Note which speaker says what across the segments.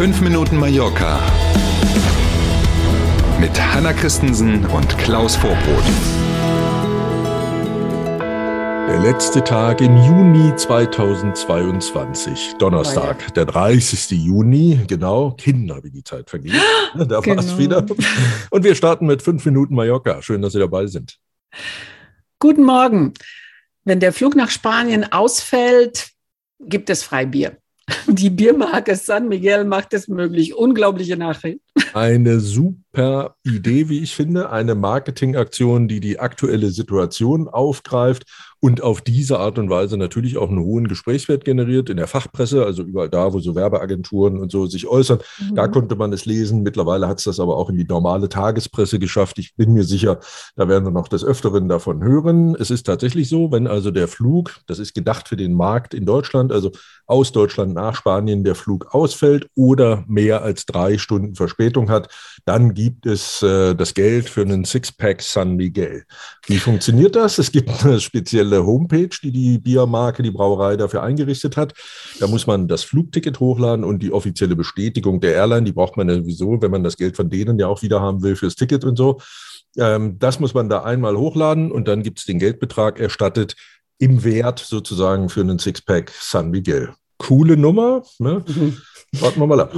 Speaker 1: 5 Minuten Mallorca mit Hanna Christensen und Klaus Vorbrot.
Speaker 2: Der letzte Tag im Juni 2022, Donnerstag, der 30. Juni, genau, Kinder, wie die Zeit vergeht. Da
Speaker 3: Genau.
Speaker 2: war es wieder. Und wir starten mit 5 Minuten Mallorca. Schön, dass Sie dabei sind.
Speaker 3: Guten Morgen. Wenn der Flug nach Spanien ausfällt, gibt es Freibier. Die Biermarke San Miguel macht es möglich. Unglaubliche Nachricht.
Speaker 2: Eine super Idee, wie ich finde, eine Marketingaktion, die die aktuelle Situation aufgreift und auf diese Art und Weise natürlich auch einen hohen Gesprächswert generiert in der Fachpresse, also überall da, wo so Werbeagenturen und so sich äußern. Da konnte man es lesen. Mittlerweile hat es das aber auch in die normale Tagespresse geschafft. Ich bin mir sicher, da werden wir noch des Öfteren davon hören. Es ist tatsächlich so, wenn also der Flug, das ist gedacht für den Markt in Deutschland, also aus Deutschland nach Spanien der Flug ausfällt oder mehr als drei Stunden Verspätung hat, dann gibt es äh, das Geld für einen Sixpack San Miguel. Wie funktioniert das? Es gibt eine spezielle Homepage, die die Biermarke, die Brauerei dafür eingerichtet hat. Da muss man das Flugticket hochladen und die offizielle Bestätigung der Airline, die braucht man ja sowieso, wenn man das Geld von denen ja auch wieder haben will fürs Ticket und so. Ähm, das muss man da einmal hochladen und dann gibt es den Geldbetrag erstattet im Wert sozusagen für einen Sixpack San Miguel. Coole Nummer. Ne? Warten wir mal ab.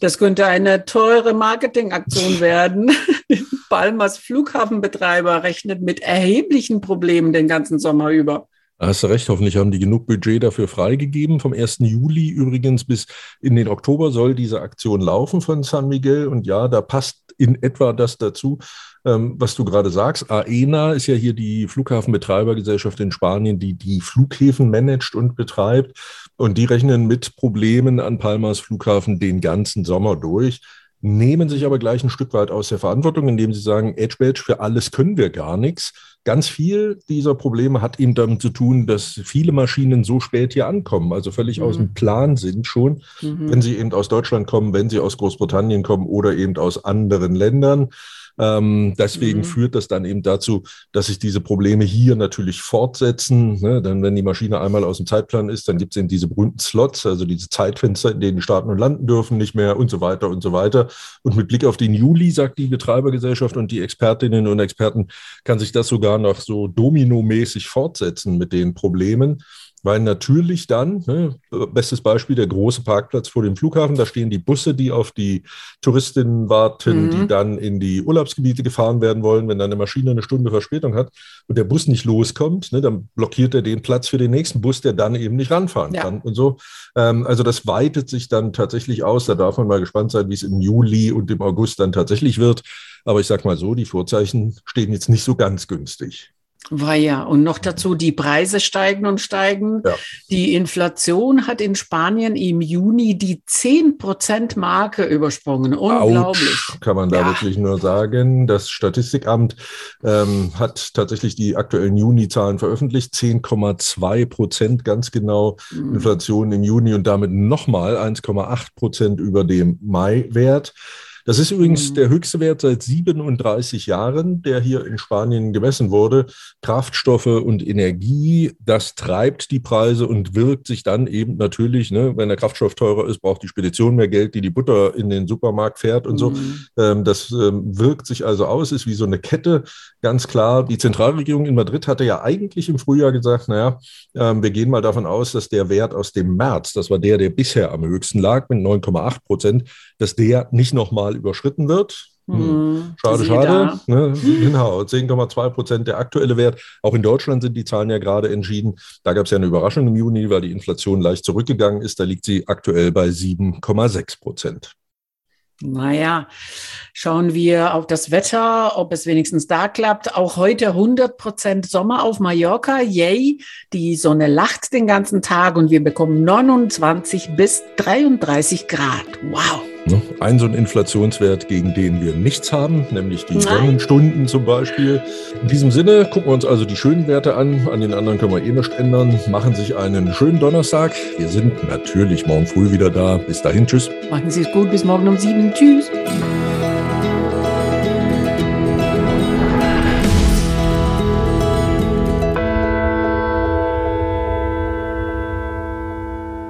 Speaker 3: Das könnte eine teure Marketingaktion werden. Palmas Flughafenbetreiber rechnet mit erheblichen Problemen den ganzen Sommer über.
Speaker 2: Da Hast du recht, hoffentlich haben die genug Budget dafür freigegeben. Vom 1. Juli übrigens bis in den Oktober soll diese Aktion laufen von San Miguel. Und ja, da passt in etwa das dazu, ähm, was du gerade sagst. AENA ist ja hier die Flughafenbetreibergesellschaft in Spanien, die die Flughäfen managt und betreibt. Und die rechnen mit Problemen an Palmas Flughafen den ganzen Sommer durch nehmen sich aber gleich ein Stück weit aus der Verantwortung, indem sie sagen, Edge Badge, für alles können wir gar nichts. Ganz viel dieser Probleme hat eben damit zu tun, dass viele Maschinen so spät hier ankommen, also völlig
Speaker 3: Mhm.
Speaker 2: aus dem Plan sind schon,
Speaker 3: Mhm.
Speaker 2: wenn sie eben aus Deutschland kommen, wenn sie aus Großbritannien kommen oder eben aus anderen Ländern. Ähm, deswegen
Speaker 3: Mhm.
Speaker 2: führt das dann eben dazu, dass sich diese Probleme hier natürlich fortsetzen. Ne? Dann, wenn die Maschine einmal aus dem Zeitplan ist, dann gibt es eben diese berühmten Slots, also diese Zeitfenster, in denen die starten und landen dürfen, nicht mehr und so weiter und so weiter. Und mit Blick auf den Juli, sagt die Betreibergesellschaft und die Expertinnen und Experten, kann sich das sogar noch so dominomäßig fortsetzen mit den Problemen. Weil natürlich dann, ne, bestes Beispiel, der große Parkplatz vor dem Flughafen, da stehen die Busse, die auf die Touristinnen warten,
Speaker 3: Mhm.
Speaker 2: die dann in die Urlaubsgebiete gefahren werden wollen. Wenn dann eine Maschine eine Stunde Verspätung hat und der Bus nicht loskommt, ne, dann blockiert er den Platz für den nächsten Bus, der dann eben nicht ranfahren
Speaker 3: Ja.
Speaker 2: kann und so. Ähm, also das weitet sich dann tatsächlich aus. Da darf man mal gespannt sein, wie es im Juli und im August dann tatsächlich wird. Aber ich sag mal so, die Vorzeichen stehen jetzt nicht so ganz günstig.
Speaker 3: War ja. Und noch dazu, die Preise steigen und steigen.
Speaker 2: Ja.
Speaker 3: Die Inflation hat in Spanien im Juni die 10%-Marke übersprungen. Unglaublich.
Speaker 2: Autsch, kann man da
Speaker 3: Ja.
Speaker 2: wirklich nur sagen. Das Statistikamt ähm, hat tatsächlich die aktuellen Juni-Zahlen veröffentlicht. 10,2 Prozent ganz genau
Speaker 3: Mhm.
Speaker 2: Inflation im Juni und damit nochmal 1,8 Prozent über dem Mai-Wert. Das ist übrigens
Speaker 3: Mhm.
Speaker 2: der höchste Wert seit 37 Jahren, der hier in Spanien gemessen wurde. Kraftstoffe und Energie, das treibt die Preise und wirkt sich dann eben natürlich, ne, wenn der Kraftstoff teurer ist, braucht die Spedition mehr Geld, die die Butter in den Supermarkt fährt und so.
Speaker 3: Mhm.
Speaker 2: Ähm, das ähm, wirkt sich also aus, ist wie so eine Kette. Ganz klar, die Zentralregierung in Madrid hatte ja eigentlich im Frühjahr gesagt, naja, ähm, wir gehen mal davon aus, dass der Wert aus dem März, das war der, der bisher am höchsten lag, mit 9,8 Prozent, dass der nicht nochmal überschritten wird. Hm.
Speaker 3: Mhm.
Speaker 2: Schade, schade. Ne? Genau, 10,2 Prozent der aktuelle Wert. Auch in Deutschland sind die Zahlen ja gerade entschieden. Da gab es ja eine Überraschung im Juni, weil die Inflation leicht zurückgegangen ist. Da liegt sie aktuell bei 7,6 Prozent.
Speaker 3: Naja, schauen wir auf das Wetter, ob es wenigstens da klappt. Auch heute 100 Prozent Sommer auf Mallorca. Yay! Die Sonne lacht den ganzen Tag und wir bekommen 29 bis 33 Grad. Wow!
Speaker 2: Ne? Ein so ein Inflationswert, gegen den wir nichts haben, nämlich die
Speaker 3: Nein.
Speaker 2: Sonnenstunden zum Beispiel. In diesem Sinne gucken wir uns also die schönen Werte an. An den anderen können wir eh nicht ändern. Machen sich einen schönen Donnerstag. Wir sind natürlich morgen früh wieder da. Bis dahin, tschüss.
Speaker 3: Machen Sie es gut. Bis morgen um sieben. Tschüss.